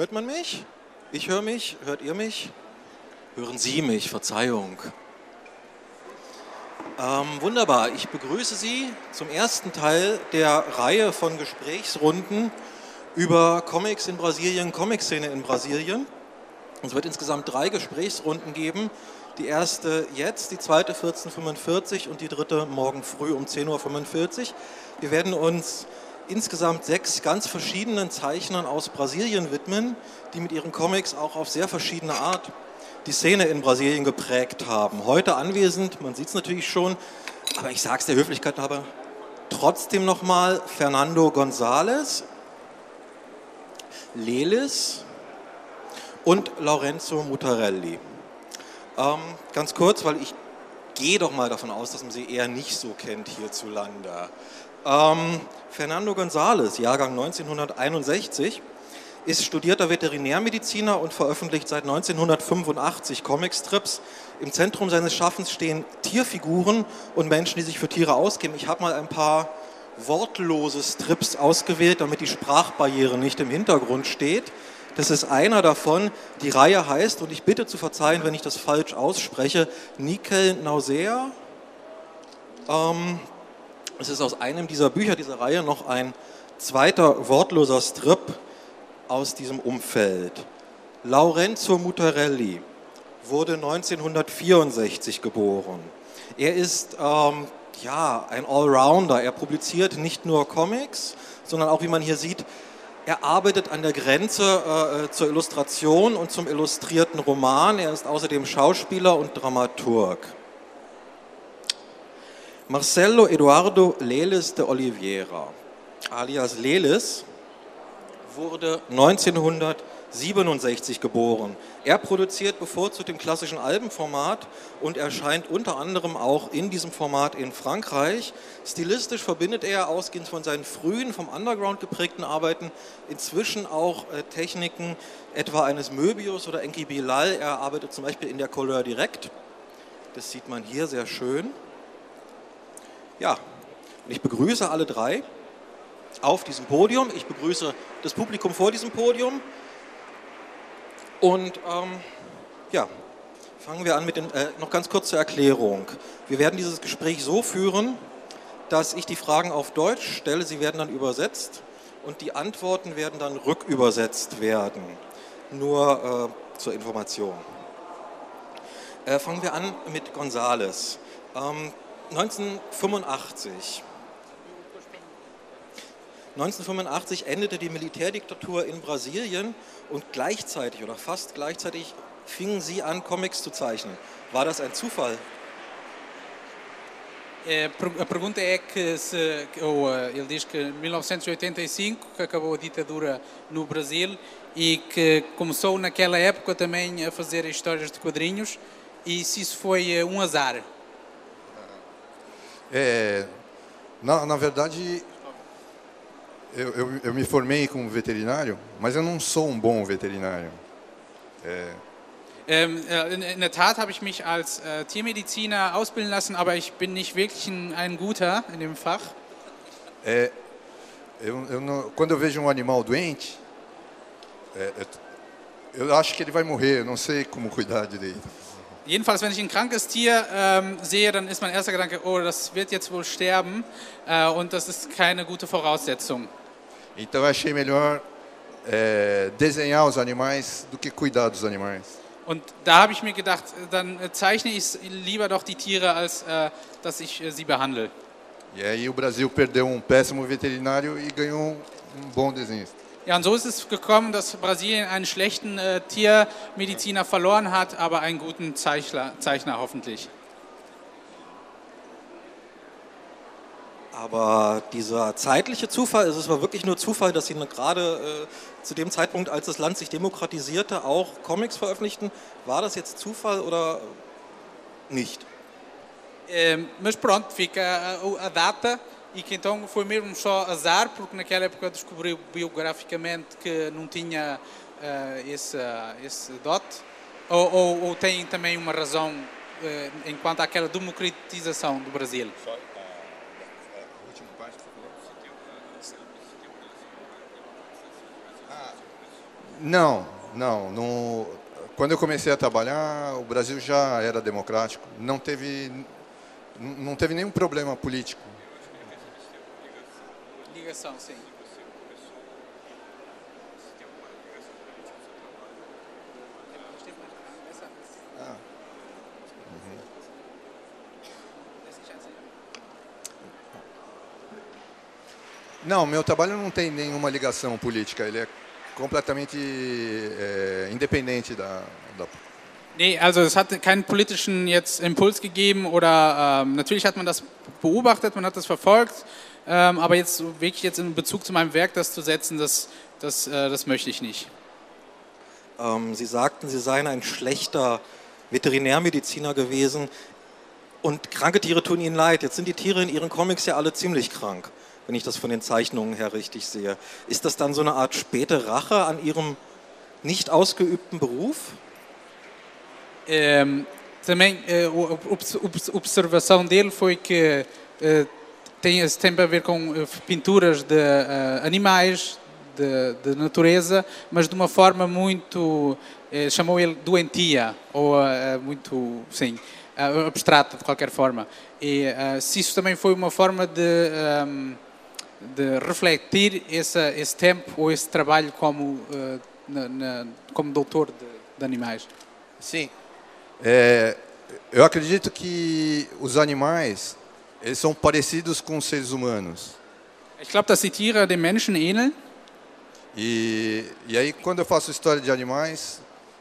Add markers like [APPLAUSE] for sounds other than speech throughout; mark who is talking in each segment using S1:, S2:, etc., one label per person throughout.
S1: Hört man mich? Ich höre mich. Hört ihr mich? Hören Sie mich? Verzeihung. Ähm, wunderbar. Ich begrüße Sie zum ersten Teil der Reihe von Gesprächsrunden über Comics in Brasilien, Comic-Szene in Brasilien. Es wird insgesamt drei Gesprächsrunden geben. Die erste jetzt, die zweite 14.45 und die dritte morgen früh um 10.45 Uhr. Wir werden uns insgesamt sechs ganz verschiedenen Zeichnern aus Brasilien widmen, die mit ihren Comics auch auf sehr verschiedene Art die Szene in Brasilien geprägt haben. Heute anwesend, man sieht es natürlich schon, aber ich sage es der Höflichkeit halber, trotzdem nochmal Fernando González, Lelis und Lorenzo Mutarelli. Ähm, ganz kurz, weil ich gehe doch mal davon aus, dass man sie eher nicht so kennt hierzulande. Ähm, Fernando González, Jahrgang 1961, ist studierter Veterinärmediziner und veröffentlicht seit 1985 Comicstrips. Im Zentrum seines Schaffens stehen Tierfiguren und Menschen, die sich für Tiere ausgeben. Ich habe mal ein paar wortlose Strips ausgewählt, damit die Sprachbarriere nicht im Hintergrund steht. Das ist einer davon. Die Reihe heißt, und ich bitte zu verzeihen, wenn ich das falsch ausspreche, Nikel Nausea. Ähm, es ist aus einem dieser Bücher dieser Reihe noch ein zweiter wortloser Strip aus diesem Umfeld. Lorenzo Mutarelli wurde 1964 geboren. Er ist ähm, ja, ein Allrounder. Er publiziert nicht nur Comics, sondern auch, wie man hier sieht, er arbeitet an der Grenze äh, zur Illustration und zum illustrierten Roman. Er ist außerdem Schauspieler und Dramaturg. Marcelo Eduardo Leles de Oliveira, alias Leles, wurde 1967 geboren. Er produziert bevorzugt im klassischen Albenformat und erscheint unter anderem auch in diesem Format in Frankreich. Stilistisch verbindet er, ausgehend von seinen frühen, vom Underground geprägten Arbeiten, inzwischen auch äh, Techniken etwa eines Möbius oder Enki Bilal. Er arbeitet zum Beispiel in der Couleur Direct. Das sieht man hier sehr schön. Ja, und ich begrüße alle drei auf diesem Podium. Ich begrüße das Publikum vor diesem Podium. Und ähm, ja, fangen wir an mit den, äh, noch ganz kurz zur Erklärung. Wir werden dieses Gespräch so führen, dass ich die Fragen auf Deutsch stelle, sie werden dann übersetzt und die Antworten werden dann rückübersetzt werden. Nur äh, zur Information. Äh, fangen wir an mit Gonzales. Ähm, 1985. 1985 endete die Militärdiktatur in Brasilien und gleichzeitig oder fast gleichzeitig fingen Sie an, Comics zu zeichnen. War das ein Zufall?
S2: É, a pergunta é que se, ou, ele diz que 1985 que acabou a ditadura no Brasil e que começou naquela época também a fazer histórias de quadrinhos e se isso foi um azar.
S3: É, na, na verdade, eu, eu, eu, me formei como veterinário, mas eu não sou um bom veterinário.
S2: É... Ähm, in der Tat habe ich mich als äh, Tiermediziner ausbilden lassen, aber ich bin nicht wirklich ein, ein guter in dem Fach.
S3: É, eu, eu não, quando eu vejo um animal doente, é, eu acho que ele vai morrer, eu não sei como cuidar direito.
S2: Jedenfalls, wenn ich ein krankes Tier ähm, sehe, dann ist mein erster Gedanke, oh, das wird jetzt wohl sterben äh, und das ist keine gute Voraussetzung.
S3: Então achei melhor é, desenhar os animais do que cuidar dos animais.
S2: Und da habe ich mir gedacht, dann zeichne ich lieber doch die Tiere, als äh, dass ich äh, sie behandle.
S3: E aí o Brasil perdeu um péssimo veterinário e ganhou um bom desenhista.
S2: Ja, und so ist es gekommen, dass Brasilien einen schlechten äh, Tiermediziner verloren hat, aber einen guten Zeichler, Zeichner hoffentlich.
S1: Aber dieser zeitliche Zufall, es war wirklich nur Zufall, dass Sie gerade äh, zu dem Zeitpunkt, als das Land sich demokratisierte, auch Comics veröffentlichten. War das jetzt Zufall oder nicht?
S2: Ähm, mas pronto, fica a, a data e que então foi mesmo só azar, porque naquela época descobriu biograficamente que não tinha uh, esse, uh, esse dote, ou, ou, ou, tem também uma razão uh, enquanto àquela democratização do Brasil? Só,
S3: Não, não, no, quando eu comecei a trabalhar, o Brasil já era democrático, não teve, não teve nenhum problema político.
S2: Ligação, sim.
S3: Não, meu trabalho não tem nenhuma ligação política, ele é completamente é, independente da, da
S2: Nee, also es hat keinen politischen jetzt Impuls gegeben oder ähm, natürlich hat man das beobachtet, man hat das verfolgt, ähm, aber jetzt wirklich jetzt in Bezug zu meinem Werk das zu setzen, das, das, äh, das möchte ich nicht.
S1: Ähm, Sie sagten, Sie seien ein schlechter Veterinärmediziner gewesen und kranke Tiere tun Ihnen leid. Jetzt sind die Tiere in Ihren Comics ja alle ziemlich krank, wenn ich das von den Zeichnungen her richtig sehe. Ist das dann so eine Art späte Rache an Ihrem nicht ausgeübten Beruf?
S2: Ehm, também eh, a obs- observação dele foi que eh, tem tem a ver com eh, pinturas de eh, animais, de, de natureza, mas de uma forma muito, eh, chamou ele doentia, ou eh, muito, sim, eh, abstrata de qualquer forma. E eh, se isso também foi uma forma de, ehm, de refletir esse, esse tempo ou esse trabalho como, eh, na- na- como doutor de, de animais.
S3: Sim. É, eu acredito que os animais eles são parecidos com os seres humanos.
S2: Ich glaube, dass die Tiere den Menschen ähneln.
S3: E, e aí, quando eu faço história de animais,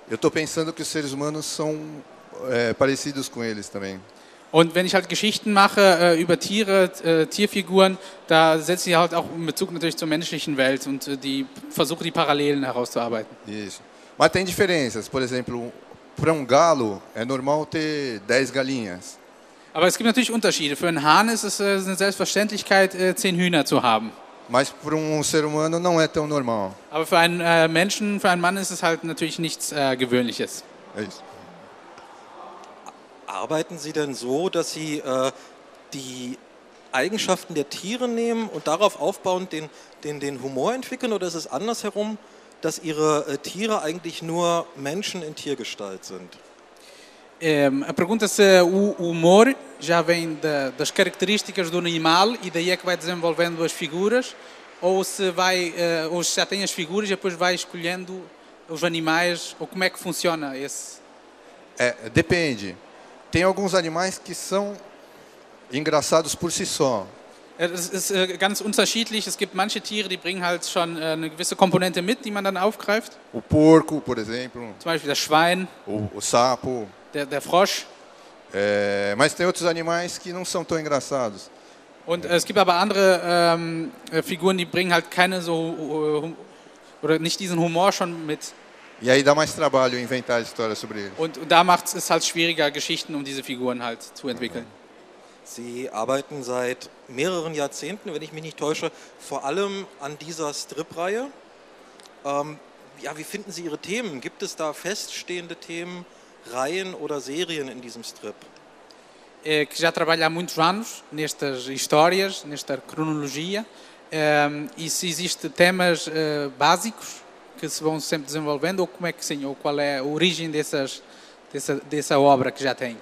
S3: eu estou pensando que os seres humanos são é, parecidos com eles também.
S2: Und wenn ich halt Geschichten mache äh, über Tiere, äh, Tierfiguren, da setze ich halt auch in Bezug natürlich zur menschlichen Welt und äh, die versuche die Parallelen herauszuarbeiten.
S3: Isso. Mas tem diferenças. Por exemplo, para um galo é normal ter 10 galinhas.
S2: Aber es gibt natürlich Unterschiede. Für einen Hahn ist es äh, eine Selbstverständlichkeit, äh, zehn Hühner zu haben.
S3: Mas para um ser humano não é tão normal.
S2: Aber für einen äh, Menschen, für einen Mann ist es halt natürlich nichts Gewöhnliches.
S3: É isso.
S1: Arbeiten Sie denn so, dass Sie äh, die Eigenschaften der Tiere nehmen und darauf aufbauend den, den, den Humor entwickeln oder ist es andersherum, dass Ihre äh, Tiere eigentlich nur Menschen in Tiergestalt sind?
S2: Ehm, a pergunta se o humor já vem da- das características do animal e daí é que vai desenvolvendo as figuras, ou se vai, eh, ou se já tem as figuras e depois vai escolhendo os animais, ou como é que funciona esse?
S3: É, depende. Tem alguns animais que são engraçados por si só.
S2: Es ist äh, ganz unterschiedlich. Es gibt manche Tiere, die bringen halt schon äh, eine gewisse Komponente mit, die man dann aufgreift.
S3: O porco, por exemplo,
S2: Zum Beispiel das Schwein,
S3: o, o sapo.
S2: der, der Frosch.
S3: É, mas tem outros animais que não são tão engraçados.
S2: Und äh, es gibt aber andere ähm, äh, Figuren, die bringen halt keine so äh, oder nicht diesen Humor schon mit.
S3: E aí dá mais trabalho inventar histórias sobre eles.
S2: Und, und da macht es halt schwieriger, Geschichten um diese Figuren halt zu entwickeln.
S1: Sie arbeiten seit mehreren Jahrzehnten, wenn ich mich nicht täusche, vor allem an dieser Strip-Reihe. Ähm, ja, wie finden Sie Ihre Themen? Gibt es da feststehende Themen, Reihen oder Serien in diesem Strip?
S2: É, que já trabalha há muitos anos nestas histórias, nesta cronologia, ehm, e se existem temas eh, básicos que se vão sempre desenvolvendo, ou como é que sim, ou qual é a origem dessas, dessa, dessa obra que já tem?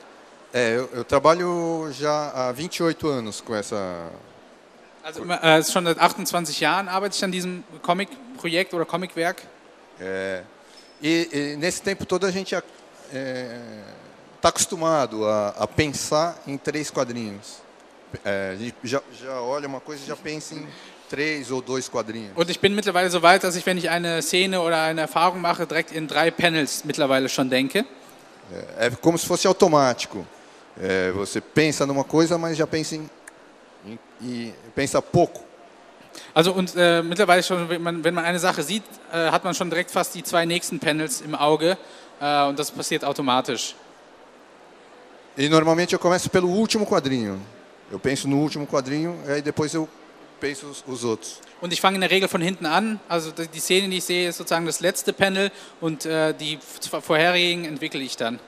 S3: É, eu, eu trabalho já há 28 anos com essa.
S2: Also äh, schon seit 28 Jahren arbeite ich an diesem Comic-Projekt oder Comicwerk.
S3: É, e, e nesse tempo todo a gente está acostumado a, a pensar em três quadrinhos. É, já, já olha uma coisa e já pensa em três ou dois quadrinhos.
S2: Und ich bin mittlerweile so weit, dass ich, wenn ich eine Szene oder eine Erfahrung mache, direkt in drei Panels mittlerweile schon denke.
S3: É, é como se fosse automático. É, você pensa numa coisa, mas já pensa em, em e pensa pouco.
S2: Also und äh, mittlerweile schon, wenn man, wenn man eine Sache sieht, äh, hat man schon direkt fast die zwei nächsten Panels im Auge äh, und das passiert automatisch.
S3: E normalmente eu começo pelo último quadrinho. Eu penso no último quadrinho, e aí depois eu penso os, outros.
S2: Und ich fange in der Regel von hinten an. Also die Szene, die ich sehe, ist sozusagen das letzte Panel und äh, die vorherigen entwickle ich dann.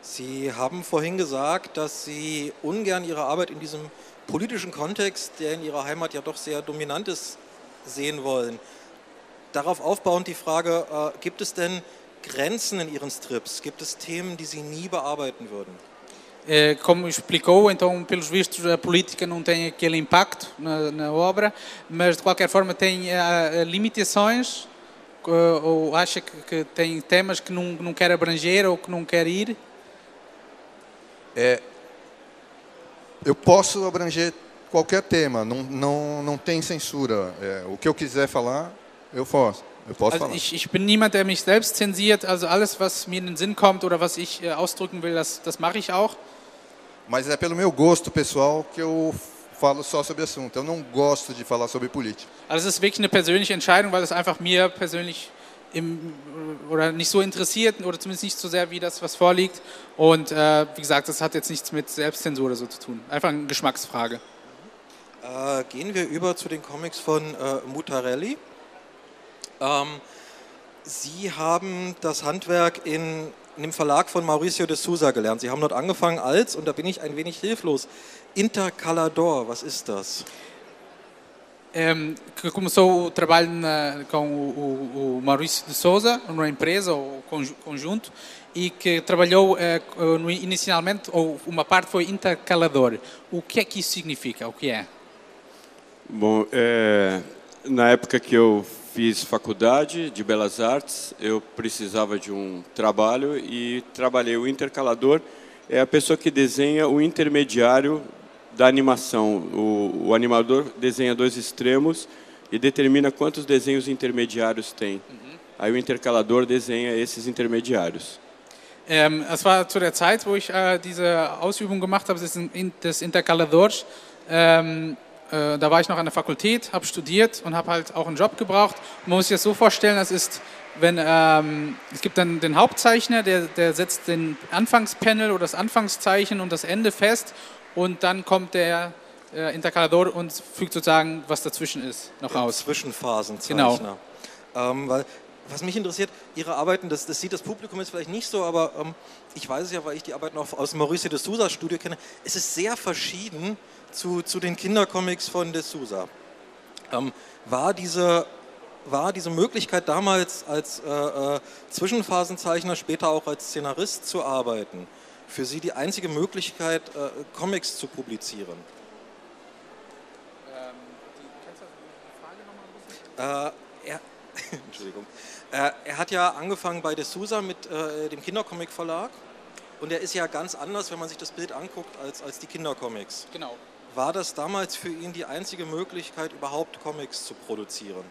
S1: Sie haben vorhin gesagt, dass Sie ungern Ihre Arbeit in diesem politischen Kontext, der in Ihrer Heimat ja doch sehr dominant ist, sehen wollen. darauf aufbauend die Frage, äh, gibt es denn Grenzen in Ihren Strips? Gibt es Themen, die Sie nie bearbeiten würden?
S2: Eh, Como explicou, então, pelos vistos, a política não tem aquele impacto na, na obra, mas de qualquer forma tem ah, limitações eh, ou acha que, que tem temas que não, não quer abranger ou que não quer ir?
S3: Eu posso abranger qualquer tema, não, não, não tem censura. É, o que eu quiser falar, eu posso. Eu posso
S2: Also
S3: falar.
S2: ich, ich bin niemand, der mich selbst zensiert. Also alles, was mir in den Sinn kommt oder was ich äh, ausdrücken will, das, das mache ich auch.
S3: Mas é pelo meu gosto pessoal que eu falo só sobre assunto. Eu não gosto de falar sobre política.
S2: Also es ist wirklich eine persönliche Entscheidung, weil es einfach mir persönlich im, oder nicht so interessiert oder zumindest nicht so sehr wie das, was vorliegt. Und äh, wie gesagt, das hat jetzt nichts mit Selbstzensur oder so zu tun. Einfach eine Geschmacksfrage.
S1: Äh, gehen wir über zu den Comics von äh, Mutarelli. Ähm, Sie haben das Handwerk in, in dem Verlag von Mauricio de Souza gelernt. Sie haben dort angefangen als, und da bin ich ein wenig hilflos, Intercalador. Was ist das?
S2: Ehm, que começou o trabalho na- com o, o- o Maurício de Souza, numa empresa ou conju- conjunto, e que trabalhou eh, no- inicialmente, ou uma parte foi intercalador. O que é que isso significa? O que é?
S4: Bom, é, na época que eu fiz faculdade de Belas Artes, eu precisava de um trabalho e trabalhei. O intercalador é a pessoa que desenha o intermediário da animação. O, o animador desenha dois extremos e determina quantos desenhos intermediários tem. Aí o intercalador desenha esses intermediários.
S2: Ähm, es war zu der Zeit, wo ich äh, diese Ausübung gemacht habe, des Intercaladors. Ähm, äh, da war ich noch an der Fakultät, habe studiert und habe halt auch einen Job gebraucht. Man muss sich das so vorstellen, das ist, wenn ähm, es gibt dann den Hauptzeichner, der, der setzt den Anfangspanel oder das Anfangszeichen und das Ende fest und dann kommt der äh, Intercalador und fügt sozusagen, was dazwischen ist, noch aus.
S1: Zwischenphasenzeichner. Ähm, weil, was mich interessiert, Ihre Arbeiten, das, das sieht das Publikum jetzt vielleicht nicht so, aber ähm, ich weiß es ja, weil ich die Arbeiten auch aus Mauricio de Souza Studio kenne. Es ist sehr verschieden zu, zu den Kindercomics von de Souza. Ähm, war, diese, war diese Möglichkeit damals als äh, äh, Zwischenphasenzeichner, später auch als Szenarist zu arbeiten, für Sie die einzige Möglichkeit, äh, Comics zu publizieren? Äh, er, [LAUGHS] Entschuldigung. Äh, er hat ja angefangen bei De Souza mit dem Kindercomic Verlag und er ist ja ganz anders, wenn man sich das Bild anguckt, als, als die Kindercomics.
S2: Genau.
S1: War das damals für ihn die einzige Möglichkeit, überhaupt Comics zu produzieren?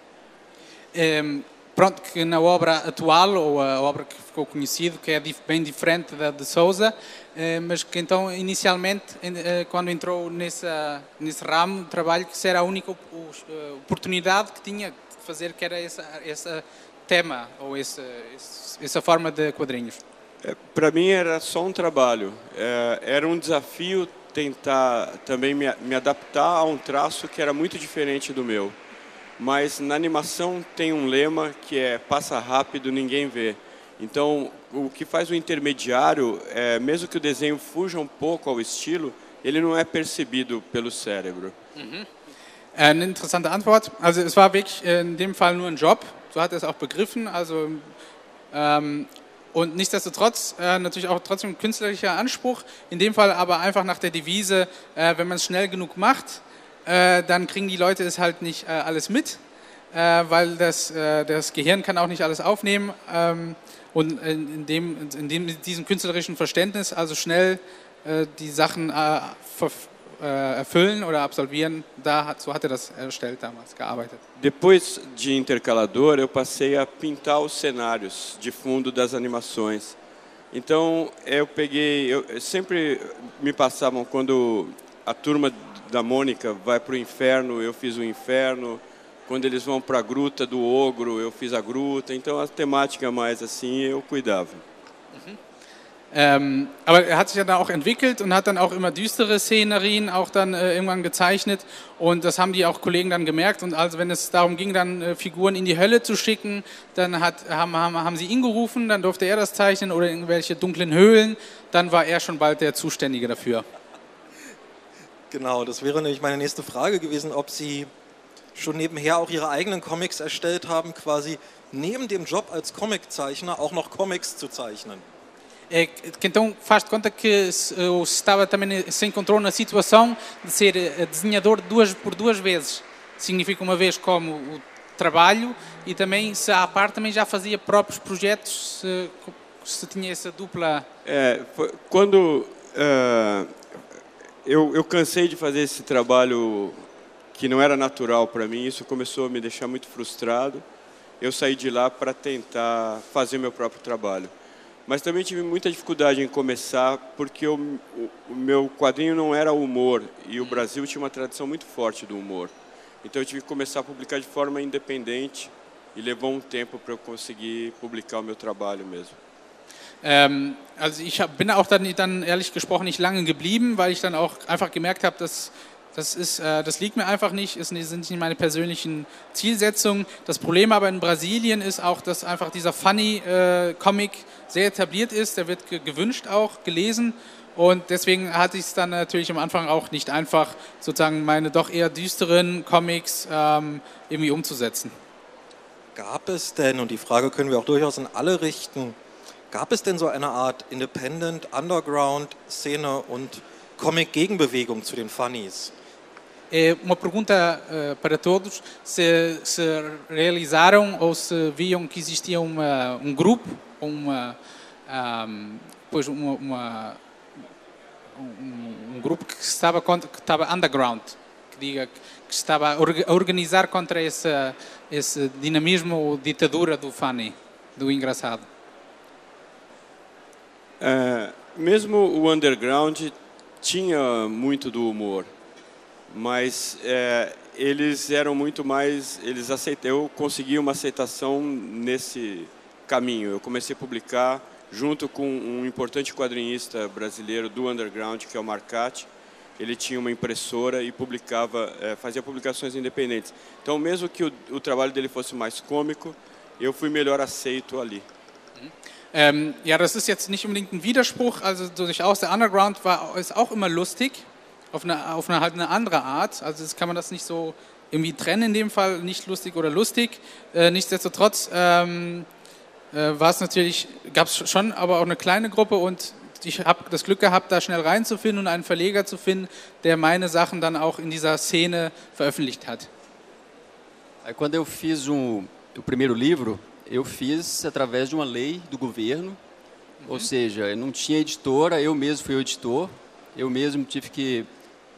S2: Ehm, pronto, que na obra atual, ou a obra que ficou conhecido, que é bem diferente da de Souza, eh, mas que então inicialmente, eh, quando entrou nessa, nesse ramo de trabalho, que isso era a única eh, oportunidade que tinha de fazer, que era esse essa tema, ou esse, essa forma de quadrinhos.
S4: Para mim era só um trabalho. É, era um desafio tentar também me, me adaptar a um traço que era muito diferente do meu. Mas na animação tem um lema que é passa rápido, ninguém vê. Então, o que faz o intermediário, é, mesmo que o desenho fuja um pouco ao estilo, ele não é percebido pelo cérebro.
S2: Äh, Eine interessante Antwort. Also es war wirklich in dem Fall nur ein Job. So hat er es auch begriffen. Also ähm, und nichtsdestotrotz äh, natürlich auch trotzdem künstlerischer Anspruch. In dem Fall aber einfach nach der Devise, äh, wenn man es schnell genug macht, äh, dann kriegen die Leute es halt nicht äh, alles mit, äh, weil das, äh, das Gehirn kann auch nicht alles aufnehmen. Ähm, und in, dem, in, dem, in diesem künstlerischen Verständnis also schnell die Sachen ver, erfüllen oder absolvieren, da so hat er das erstellt damals, gearbeitet.
S4: Depois de Intercalador, eu passei a pintar os cenários de fundo das animações. Então, eu peguei, eu sempre me passavam quando a turma da Mônica vai para o inferno, eu fiz o inferno. Quando eles vão para a gruta do ogro, eu fiz a gruta. Então, a temática mais assim, eu cuidava.
S2: Ähm, aber er hat sich ja dann auch entwickelt und hat dann auch immer düstere Szenerien auch dann äh, irgendwann gezeichnet und das haben die auch Kollegen dann gemerkt und also wenn es darum ging, dann äh, Figuren in die Hölle zu schicken, dann hat, haben, haben, haben sie ihn gerufen, dann durfte er das zeichnen oder irgendwelche dunklen Höhlen, dann war er schon bald der Zuständige dafür.
S1: Genau, das wäre nämlich meine nächste Frage gewesen, ob Sie schon nebenher auch ihre eigenen Comics erstellt haben, quasi neben dem Job als Comiczeichner auch noch Comics zu zeichnen.
S2: É, que então faz de conta que se, o estava também se encontrou na situação de ser eh, desenhador duas por duas vezes. Significa uma vez como o trabalho e também se à parte também já fazia próprios projetos, se, se tinha essa dupla.
S4: É, quando ah, eu, eu cansei de fazer esse trabalho que não era natural para mim, isso começou a me deixar muito frustrado. Eu saí de lá para tentar fazer meu próprio trabalho. Mas também tive muita dificuldade em começar, porque o, meu quadrinho não era humor, e o Brasil tinha uma tradição muito forte do humor. Então eu tive que começar a publicar de forma independente, e levou um tempo para eu conseguir publicar o meu trabalho mesmo.
S2: Ähm, also ich hab, bin auch dann, dann ehrlich gesprochen nicht lange geblieben, weil ich dann auch einfach gemerkt habe, dass das, ist, äh, das liegt mir einfach nicht, es sind nicht meine persönlichen Zielsetzungen. Das Problem aber in Brasilien ist auch, dass einfach dieser Funny-Comic sehr etabliert ist, der wird ge gewünscht auch, gelesen. Und deswegen hatte ich es dann natürlich am Anfang auch nicht einfach, sozusagen meine doch eher düsteren Comics ähm, irgendwie umzusetzen.
S1: Gab es denn, und die Frage können wir auch durchaus in alle richten, gab es denn so eine Art Independent Underground-Szene und Comic-Gegenbewegung zu den Funnies?
S2: É uma pergunta eh, para todos: se, se realizaram ou se viam que existia uma, um grupo, uma, ahm, pois uma, uma- um, um grupo que estava, contra, que estava underground, que diga que estava a orga- a organizar contra esse, dinamismo ou ditadura do funny, do engraçado.
S4: É, mesmo o underground tinha muito do humor, mas é, eles eram muito mais, eles aceitam, eu consegui uma aceitação nesse caminho. Eu comecei a publicar junto com um importante quadrinista brasileiro do underground, que é o Marcati. Ele tinha uma impressora e publicava, é, fazia publicações independentes. Então, mesmo que o, o trabalho dele fosse mais cômico, eu fui melhor aceito ali.
S2: Ähm, ja, das ist jetzt nicht unbedingt ein Widerspruch. Also durchaus der Underground war ist auch immer lustig auf eine auf eine halt eine andere Art. Also das kann man das nicht so irgendwie trennen in dem Fall, nicht lustig oder lustig. Äh, nichtsdestotrotz ähm, äh, war es natürlich gab es schon, aber auch eine kleine Gruppe und ich habe das Glück gehabt, da schnell reinzufinden und einen Verleger zu finden, der meine Sachen dann auch in dieser Szene veröffentlicht hat.
S5: Aí quando eu fiz um, o primeiro livro, eu fiz através de uma lei do governo, ou seja, não tinha editora, eu mesmo fui o editor, eu mesmo tive que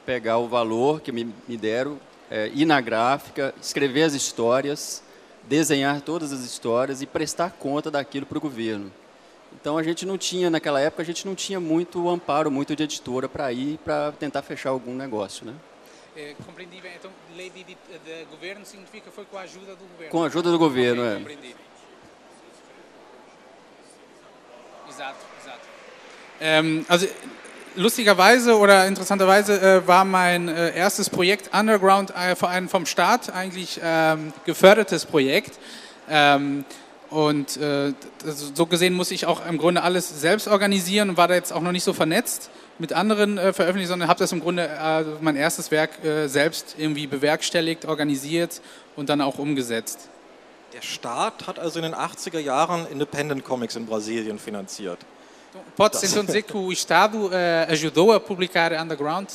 S5: pegar o valor que me, me deram, é, ir na gráfica, escrever as histórias, desenhar todas as histórias e prestar conta daquilo para o governo. Então a gente não tinha, naquela época, a gente não tinha muito amparo, muito de editora para ir para tentar fechar algum negócio, né?
S2: É, compreendi bem. Então, lei de, de, de governo significa foi com a ajuda do governo.
S5: Com a ajuda do governo,
S2: Ok,
S5: é.
S2: Compreendi. Exato, exato. Ähm, also lustigerweise oder interessanterweise äh, war mein äh, erstes Projekt Underground äh, vor allem vom Staat eigentlich ähm, gefördertes Projekt. Ähm, und äh, so gesehen muss ich auch im Grunde alles selbst organisieren und war da jetzt auch noch nicht so vernetzt mit anderen äh, veröffentlicht, sondern habe das im Grunde äh, mein erstes Werk äh, selbst irgendwie bewerkstelligt, organisiert und dann auch umgesetzt.
S1: Der Staat hat also in den 80er Jahren Independent Comics in Brasilien finanziert.
S2: Pode-se então dizer que o Estado äh, ajudou a publicar Underground?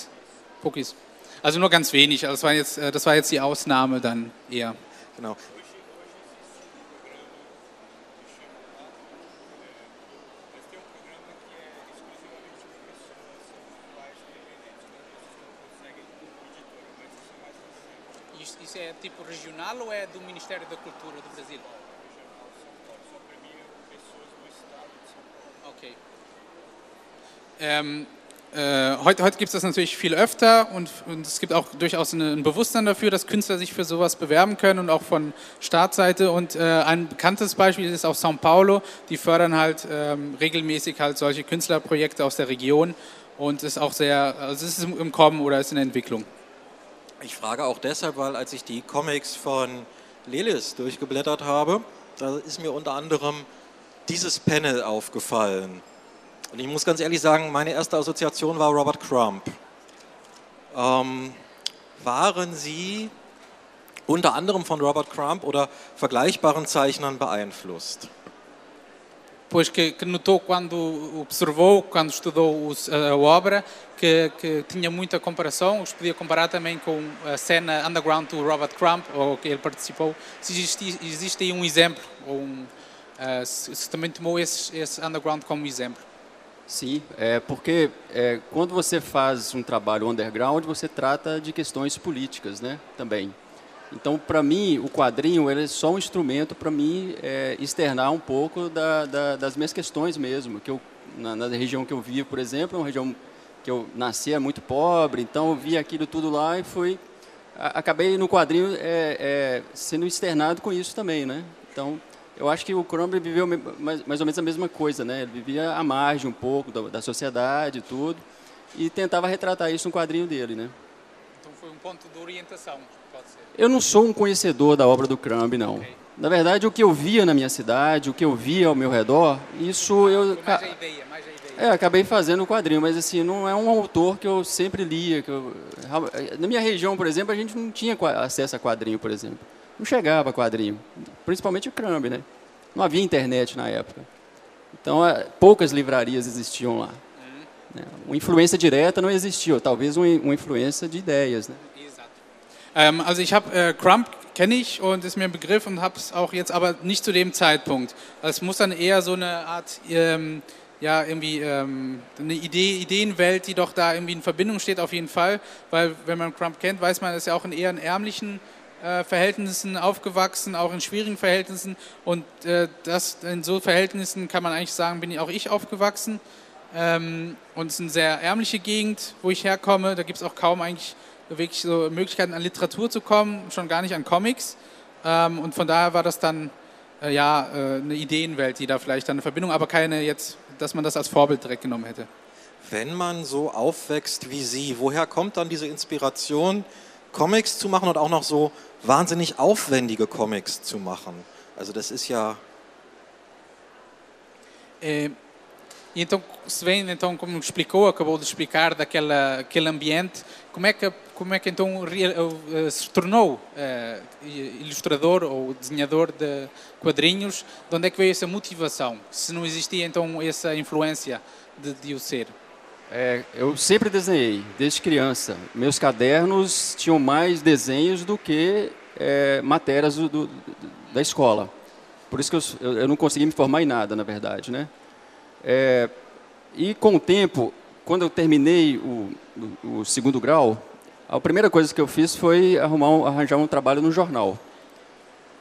S2: Pouco isso. Also nur ganz wenig, das war jetzt, äh, das war jetzt die Ausnahme dann eher.
S1: Genau.
S2: Isso é tipo regional ou é do Ministério da Cultura do Brasil? Okay. Ähm, äh, heute heute gibt es das natürlich viel öfter und, und es gibt auch durchaus ein Bewusstsein dafür, dass Künstler sich für sowas bewerben können und auch von Staatsseite. Und äh, ein bekanntes Beispiel ist auch São Paulo. Die fördern halt ähm, regelmäßig halt solche Künstlerprojekte aus der Region und ist auch sehr, also ist im, im Kommen oder ist in der Entwicklung.
S1: Ich frage auch deshalb, weil als ich die Comics von Lelis durchgeblättert habe, da ist mir unter anderem dieses Panel aufgefallen. Und ich muss ganz ehrlich sagen, meine erste Assoziation war Robert Crump. Ähm, waren Sie unter anderem von Robert Crumb oder vergleichbaren Zeichnern beeinflusst?
S2: Pois que, que notou quando observou, quando estudou os- a, obra, que, que tinha muita comparação, os podia comparar também com a cena underground do Robert Crumb, ou que ele participou. Se existe, existe aí um exemplo, ou um, ah, se, também tomou esse, esse underground como exemplo.
S5: Sim, é porque é, quando você faz um trabalho underground, você trata de questões políticas, né? Também. Então, para mim, o quadrinho é só um instrumento para mim é, externar um pouco da, da, das minhas questões mesmo. Que eu na, na região que eu vivo, por exemplo, é uma região que eu nasci é muito pobre, então eu vi aquilo tudo lá e fui a- acabei no quadrinho é, é, sendo externado com isso também, né? Então, eu acho que o Crumb viveu mais, mais ou menos a mesma coisa, né? Ele vivia à margem um pouco da, da sociedade e tudo, e tentava retratar isso no quadrinho dele, né?
S2: Então foi um ponto de orientação, pode ser.
S5: Eu não sou um conhecedor da obra do Crumb, não.
S2: Ok.
S5: Na verdade, o que eu via na minha cidade, o que eu via ao meu redor, isso eu
S2: Foi mais a ideia, mais a ideia.
S5: é, acabei fazendo o quadrinho, mas assim, não é um autor que eu sempre lia. Que eu, na minha região, por exemplo, a gente não tinha acesso a quadrinho, por exemplo. Não chegava quadrinho, principalmente o Crumb, né? Não havia internet na época. Então, poucas livrarias existiam lá. né? Uma influência direta não existia, talvez uma, influência de ideias, né?
S2: Ähm, also ich habe äh, Crump kenne ich und ist mir ein Begriff und habe es auch jetzt aber nicht zu dem Zeitpunkt. Es muss dann eher so eine Art ähm, ja irgendwie ähm, eine Idee, Ideenwelt, die doch da irgendwie in Verbindung steht auf jeden Fall, weil wenn man Crump kennt, weiß man, er ist ja auch in eher in ärmlichen äh, Verhältnissen aufgewachsen, auch in schwierigen Verhältnissen und äh, das in so Verhältnissen kann man eigentlich sagen, bin auch ich aufgewachsen. Ähm, und es ist eine sehr ärmliche Gegend, wo ich herkomme. Da gibt es auch kaum eigentlich wirklich so Möglichkeiten an Literatur zu kommen, schon gar nicht an Comics. Ähm, und von daher war das dann äh, ja äh, eine Ideenwelt, die da vielleicht dann eine Verbindung, aber keine jetzt, dass man das als Vorbild direkt genommen hätte.
S1: Wenn man so aufwächst wie Sie, woher kommt dann diese Inspiration, Comics zu machen und auch noch so wahnsinnig aufwendige Comics zu machen? Also das ist ja
S2: É, e então, se bem, então, como explicou, acabou de explicar daquela aquele ambiente, como é que, como é que então rea- eh, se tornou eh, ilustrador ou desenhador de quadrinhos? De onde é que veio essa motivação? Se não existia então essa influência de, de o ser?
S5: É, eu sempre desenhei, desde criança. Meus cadernos tinham mais desenhos do que é, matérias do, do- da escola. Por isso que eu, eu- não consegui me formar em nada, na verdade, né? É, e com o tempo, quando eu terminei o, o- segundo grau, a primeira coisa que eu fiz foi arrumar um- arranjar um trabalho no jornal.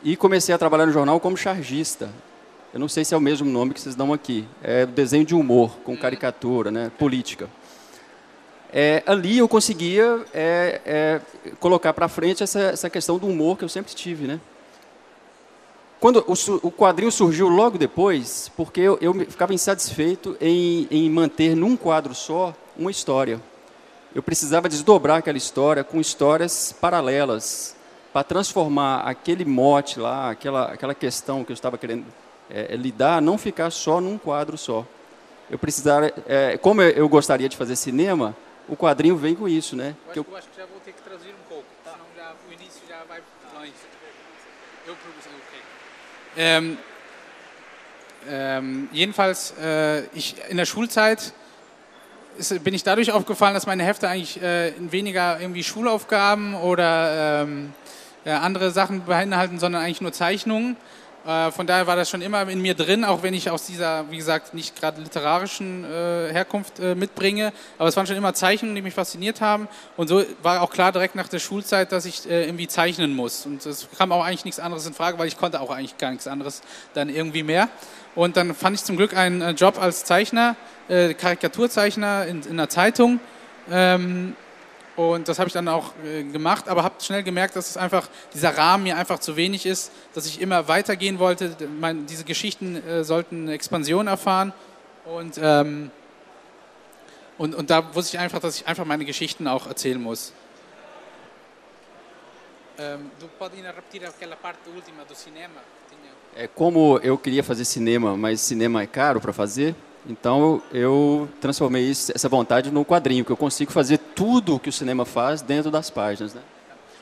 S5: E comecei a trabalhar no jornal como chargista. Eu não sei se é o mesmo nome que vocês dão aqui. É desenho de humor, com caricatura, né? política. É, ali eu conseguia é, é, colocar para frente essa, essa questão do humor que eu sempre tive. Né? Quando o, o quadrinho surgiu logo depois, porque eu, eu ficava insatisfeito em, em manter num quadro só uma história. Eu precisava desdobrar aquela história com histórias paralelas para transformar aquele mote lá, aquela, aquela questão que eu estava querendo é, lidar, não ficar só num quadro só. Eu precisava, é, como eu- eu gostaria de fazer cinema, o quadrinho vem com isso, né? Que eu-
S2: acho que já vou ter que traduzir um pouco, senão já, o início já vai longe. Eu okay. Ähm, ähm, jedenfalls, äh, ich, in der Schulzeit ist, bin ich dadurch aufgefallen, dass meine Hefte eigentlich äh, weniger irgendwie Schulaufgaben oder ähm, ja, andere Sachen beinhalten, sondern eigentlich nur Zeichnungen. Äh, von daher war das schon immer in mir drin, auch wenn ich aus dieser, wie gesagt, nicht gerade literarischen äh, Herkunft äh, mitbringe. Aber es waren schon immer Zeichnungen, die mich fasziniert haben. Und so war auch klar direkt nach der Schulzeit, dass ich äh, irgendwie zeichnen muss. Und es kam auch eigentlich nichts anderes in Frage, weil ich konnte auch eigentlich gar nichts anderes dann irgendwie mehr. Und dann fand ich zum Glück einen äh, Job als Zeichner, äh, Karikaturzeichner in, in einer Zeitung. Ähm, und das habe ich dann auch äh, gemacht, aber habe schnell gemerkt, dass es einfach dieser Rahmen mir einfach zu wenig ist, dass ich immer weitergehen wollte. Mein, diese Geschichten äh, sollten Expansion erfahren und, ähm, und, und da wusste ich einfach, dass ich einfach meine Geschichten auch erzählen muss. Ähm?
S5: É, como eu queria fazer cinema, mas cinema é caro para fazer, então eu transformei isso- essa vontade no quadrinho, que eu consigo fazer tudo o que o cinema faz dentro das páginas. Né?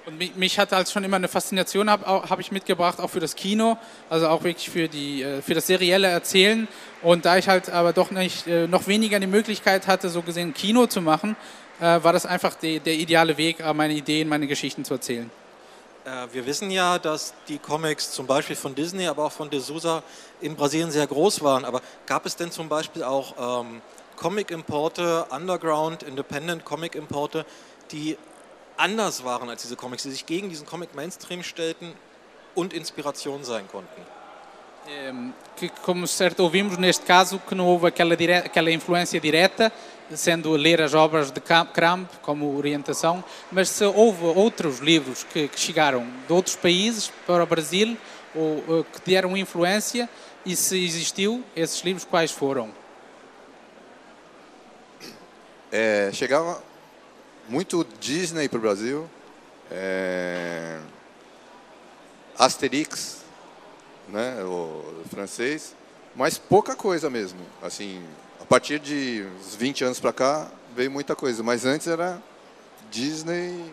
S2: Und mich, mich hat halt schon immer eine Faszination, habe hab ich mitgebracht, auch für das Kino, also auch wirklich für, die, äh, für das serielle Erzählen. Und da ich halt aber doch nicht, äh, noch weniger die Möglichkeit hatte, so gesehen Kino zu machen, äh, war das einfach die, der ideale Weg, meine Ideen, meine Geschichten zu erzählen.
S1: Wir wissen ja, dass die Comics zum Beispiel von Disney, aber auch von De Souza in Brasilien sehr groß waren. Aber gab es denn zum Beispiel auch ähm, Comic-Importe, Underground, Independent Comic-Importe, die anders waren als diese Comics, die sich gegen diesen Comic-Mainstream stellten und Inspiration sein konnten?
S2: que, como certo ouvimos, neste caso, que não houve aquela, dire... aquela influência direta, sendo ler as obras de Cramp como orientação, mas se houve outros livros que, que chegaram de outros países para o Brasil, ou, ou que deram influência, e se existiu, esses livros quais foram?
S3: É, chegava muito Disney para o Brasil, é, Asterix, né, o francês, mas pouca coisa mesmo. Assim, a partir de uns 20 anos para cá veio muita coisa, mas antes era Disney,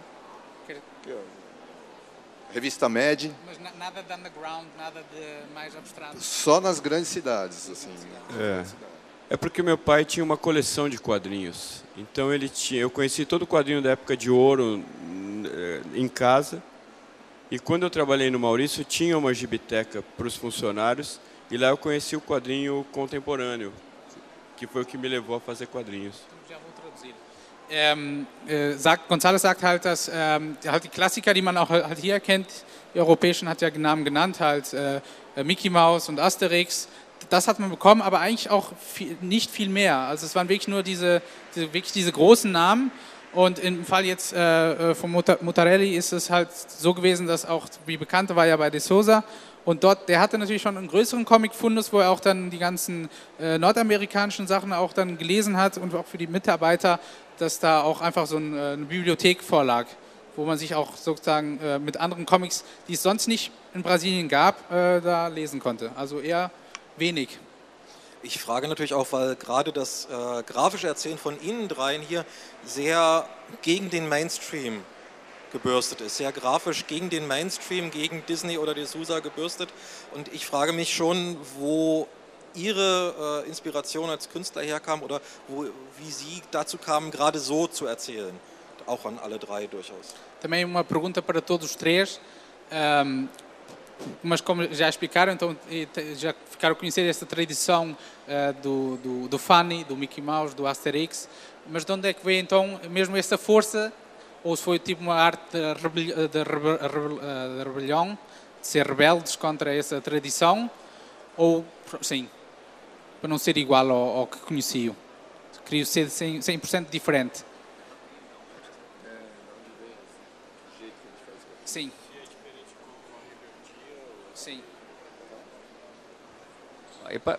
S3: revista Mad.
S2: Mas nada de underground, nada de mais abstrato.
S3: Só nas grandes cidades, assim.
S4: É. É porque meu pai tinha uma coleção de quadrinhos. Então ele tinha, eu conheci todo o quadrinho da época de ouro eh, em casa. E quando eu trabalhei no Maurício, tinha uma gibiteca para os funcionários. E lá eu conheci o quadrinho contemporâneo, que foi o que me levou a fazer quadrinhos.
S2: Ähm, äh, sagt, González sagt halt, dass ähm, halt die Klassiker, die man auch halt hier kennt, die europäischen hat ja Namen genannt, halt äh, Mickey Mouse und Asterix, das hat man bekommen, aber eigentlich auch viel, nicht viel mehr. Also es waren wirklich nur diese, diese, wirklich diese großen Namen. Und im Fall jetzt äh, äh von Mutarelli ist es halt so gewesen, dass auch, wie bekannt war ja bei De Sosa, und dort, der hatte natürlich schon einen größeren Comic-Fundus, wo er auch dann die ganzen äh, nordamerikanischen Sachen auch dann gelesen hat und auch für die Mitarbeiter, dass da auch einfach so ein, äh, eine Bibliothek vorlag, wo man sich auch sozusagen äh, mit anderen Comics, die es sonst nicht in Brasilien gab, äh, da lesen konnte. Also eher wenig.
S1: Ich frage natürlich auch, weil gerade das äh, grafische Erzählen von Ihnen dreien hier sehr gegen den Mainstream gebürstet ist, sehr grafisch gegen den Mainstream, gegen Disney oder D'Souza gebürstet. Und ich frage mich schon, wo Ihre äh, Inspiration als Künstler herkam oder wo, wie Sie dazu kamen, gerade so zu erzählen. Auch an alle drei durchaus.
S2: Também uma pergunta para todos os três. Um, mas como já explicaram, então já ficaram a conhecer esta tradição uh, do, do, do Funny, do Mickey Mouse, do Asterix, mas de onde é que veio então mesmo essa força, ou se foi tipo uma arte de, rebel, rebel, eh, rebelião, de ser rebeldes contra essa tradição, ou sim, para não ser igual ao, ao que conheciam, queria ser 100%, 100 diferente. Sim. Sim.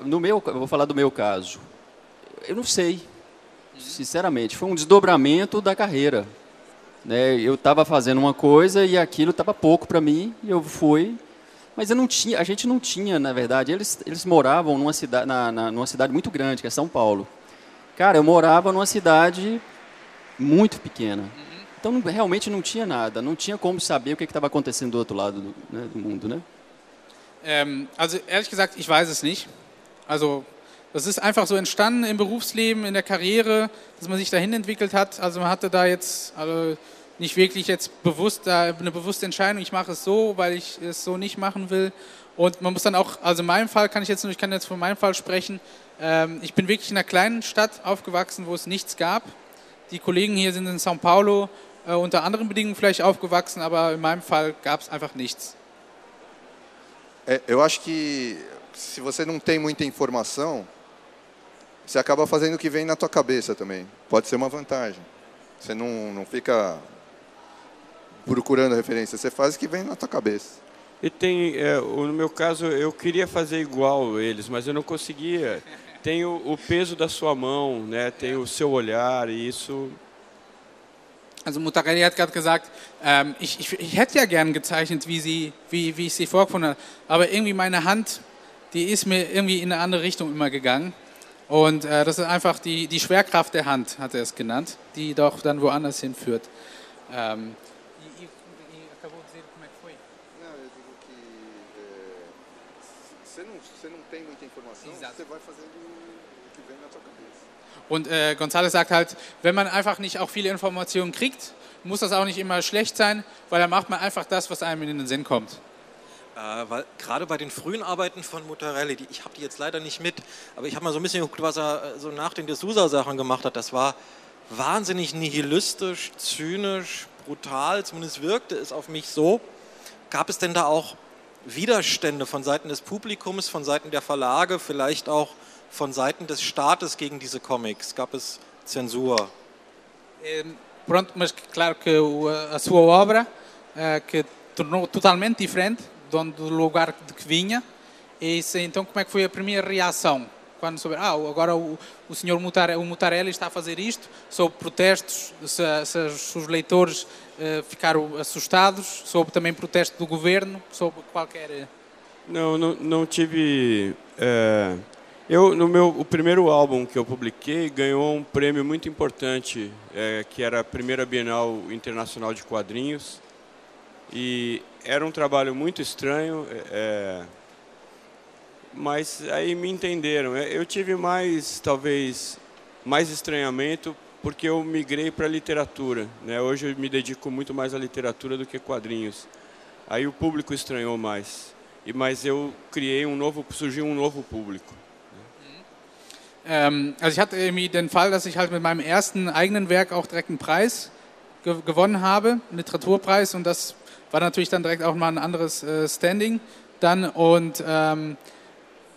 S5: No meu, eu vou falar do meu caso. Eu não sei, sinceramente. Foi um desdobramento da carreira. Né? Eu estava fazendo uma coisa e aquilo estava pouco para mim e eu fui. Mas eu não tinha, a gente não tinha, na verdade. Eles, eles moravam numa cidade, na, na, numa cidade muito grande, que é São Paulo. Cara, eu morava numa cidade muito pequena. Então não, realmente não tinha nada, não tinha como saber o que estava acontecendo do outro lado do, né, do mundo, né?
S2: Ähm, also ehrlich gesagt, ich weiß es nicht. Also das ist einfach so entstanden im Berufsleben, in der Karriere, dass man sich dahin entwickelt hat. Also man hatte da jetzt also nicht wirklich jetzt bewusst da eine bewusste Entscheidung, ich mache es so, weil ich es so nicht machen will. Und man muss dann auch, also in meinem Fall kann ich jetzt nur, ich kann jetzt von meinem Fall sprechen. Ähm, ich bin wirklich in einer kleinen Stadt aufgewachsen, wo es nichts gab. Die Kollegen hier sind in São Paulo äh, unter anderen Bedingungen vielleicht aufgewachsen, aber in meinem Fall gab es einfach nichts.
S3: Eu acho que se você não tem muita informação, você acaba fazendo o que vem na tua cabeça também. Pode ser uma vantagem. Você não, não fica procurando referência, você faz o que vem na tua cabeça.
S4: E tem, é, no meu caso, eu queria fazer igual eles, mas eu não conseguia. Tem o, o peso da sua mão, né? Tem o seu olhar e isso
S2: Also Mutarelli hat gerade gesagt, ähm, ich, ich, ich, hätte ja gern gezeichnet, wie, sie, wie, wie ich sie vorgefunden habe, aber irgendwie meine Hand, die ist mir irgendwie in eine andere Richtung immer gegangen. Und äh, das ist einfach die, die Schwerkraft der Hand, hat er es genannt, die doch dann woanders hinführt. Ähm, Und äh, González sagt halt, wenn man einfach nicht auch viele Informationen kriegt, muss das auch nicht immer schlecht sein, weil dann macht man einfach das, was einem in den Sinn kommt.
S1: Äh, weil gerade bei den frühen Arbeiten von Mutarelli, die, ich habe die jetzt leider nicht mit, aber ich habe mal so ein bisschen geguckt, was er äh, so nach den D'Souza-Sachen gemacht hat. Das war wahnsinnig nihilistisch, zynisch, brutal, zumindest wirkte es auf mich so. Gab es denn da auch Widerstände von Seiten des Publikums, von Seiten der Verlage, vielleicht auch von Seiten des Staates gegen diese Comics? Gab es Zensur?
S2: Ehm, pronto, mas claro que o- a sua obra, eh, que tornou totalmente diferente de onde- do lugar de que vinha, e se- então como é que foi a primeira reação? Quando souber, ah, agora o, o senhor Mutare, o Mutarelli está a fazer isto, sob protestos, se, se os- os leitores eh, ficaram assustados, sob também protesto do governo, sob qualquer... eh,
S4: Não, não, não tive. é, eu no meu o primeiro álbum que eu publiquei ganhou um prêmio muito importante, é, que era a primeira Bienal Internacional de Quadrinhos e era um trabalho muito estranho, é, mas aí me entenderam. É, Eu tive mais talvez mais estranhamento porque eu migrei para a literatura, né? Hoje eu me dedico muito mais à literatura do que quadrinhos. Aí o público estranhou mais. E mas eu criei um novo, surgiu um novo público.
S2: Ähm, also ich hatte irgendwie den Fall, dass ich halt mit meinem ersten eigenen Werk auch direkt einen Preis ge gewonnen habe, einen Literaturpreis und das war natürlich dann direkt auch mal ein anderes äh, Standing dann und, ähm,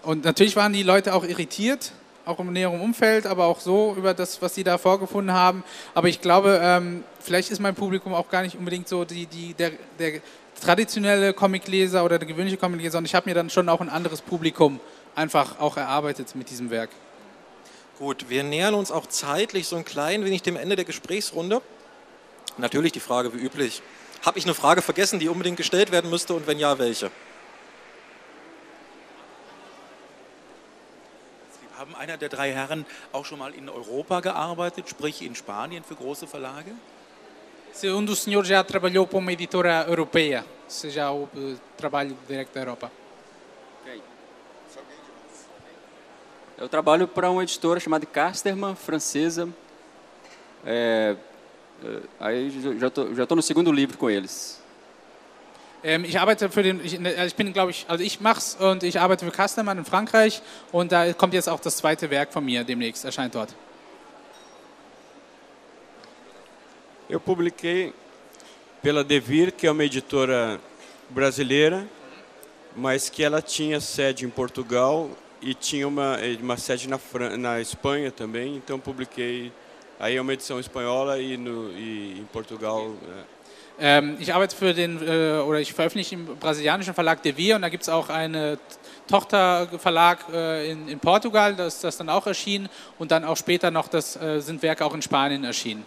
S2: und natürlich waren die Leute auch irritiert, auch im näheren Umfeld, aber auch so über das, was sie da vorgefunden haben. Aber ich glaube, ähm, vielleicht ist mein Publikum auch gar nicht unbedingt so die, die, der, der traditionelle Comicleser oder der gewöhnliche Comicleser, sondern ich habe mir dann schon auch ein anderes Publikum einfach auch erarbeitet mit diesem Werk.
S1: Gut, wir nähern uns auch zeitlich so ein klein wenig dem Ende der Gesprächsrunde. Natürlich die Frage wie üblich. Habe ich eine Frage vergessen, die unbedingt gestellt werden müsste und wenn ja, welche?
S6: Sie haben einer der drei Herren auch schon mal in Europa gearbeitet, sprich in Spanien für große Verlage?
S2: Um dos senhores já trabalhou para uma editora europeia, se já houve trabalho direto da Europa.
S5: Eu trabalho para uma editora chamada Casterman, francesa. É, aí já estou já tô no segundo livro com eles.
S2: Ähm, ich arbeite für den, ich, also ich bin, glaube ich, also ich mach's und ich arbeite für Customer in Frankreich und da kommt jetzt auch das zweite Werk von mir demnächst, erscheint dort.
S4: Eu publiquei pela Devir, que é uma editora brasileira, mas que ela tinha sede em Portugal e tinha uma, uma sede na, Fran na Espanha também, então publiquei. Aí é uma edição espanhola e, no, e em Portugal. é.
S2: Ähm, ich arbeite für den, äh, oder ich veröffentliche im brasilianischen Verlag Devir und da gibt es auch einen Tochterverlag äh, in, in Portugal, das ist das dann auch erschienen und dann auch später noch, das äh, sind Werke auch in Spanien erschienen.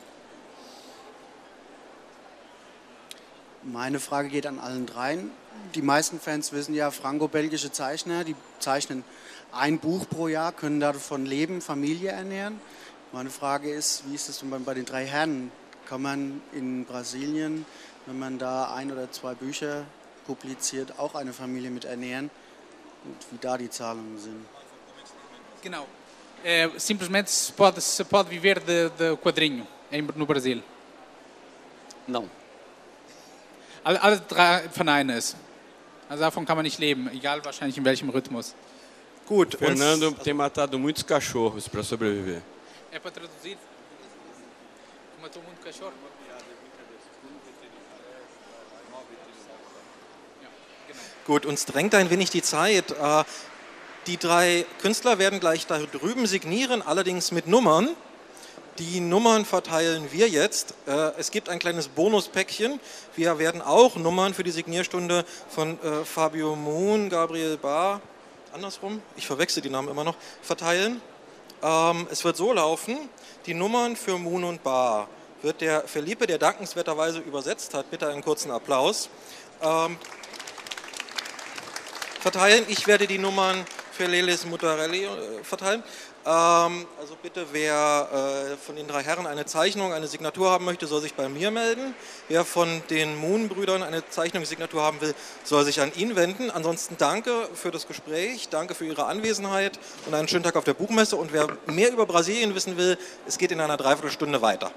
S7: Meine Frage geht an allen dreien. Die meisten Fans wissen ja, franco-belgische Zeichner, die zeichnen ein Buch pro Jahr, können davon leben, Familie ernähren. Meine Frage ist, wie ist es denn bei- bei den drei Herren? Kann man in Brasilien, wenn man da ein oder zwei Bücher publiziert, auch eine Familie mit ernähren? Und wie da die Zahlungen sind?
S2: Genau. É, simplesmente se pode, se pode viver de, de quadrinho em, no Brasil.
S5: Não.
S2: Alle, alle drei verneinen es. Also davon kann man nicht leben, egal wahrscheinlich in welchem Rhythmus.
S1: Gut, uns-
S4: Fernando tem matado muitos cachorros para sobreviver.
S2: É para traduzir. Matou muito cachorro.
S1: Gut, uns drängt ein wenig die Zeit. Äh, Die drei Künstler werden gleich da drüben signieren, allerdings mit Nummern. Die Nummern verteilen wir jetzt. Äh, Es gibt ein kleines Bonuspäckchen. Wir werden auch Nummern für die Signierstunde von äh, Fabio Moon, Gabriel Bar, andersrum, ich verwechsel die Namen immer noch, verteilen. Ähm, Es wird so laufen, die Nummern für Moon und Bar wird der Felipe, der dankenswerterweise übersetzt hat, bitte einen kurzen Applaus, ähm, verteilen. Ich werde die Nummern Feleles Mutarelli äh, verteilen. Ähm, also bitte, wer äh, von den drei Herren eine Zeichnung, eine Signatur haben möchte, soll sich bei mir melden. Wer von den Moon-Brüdern eine Zeichnung, Signatur haben will, soll sich an ihn wenden. Ansonsten danke für das Gespräch, danke für Ihre Anwesenheit und einen schönen Tag auf der Buchmesse. Und wer mehr über Brasilien wissen will, es geht in einer Dreiviertelstunde weiter.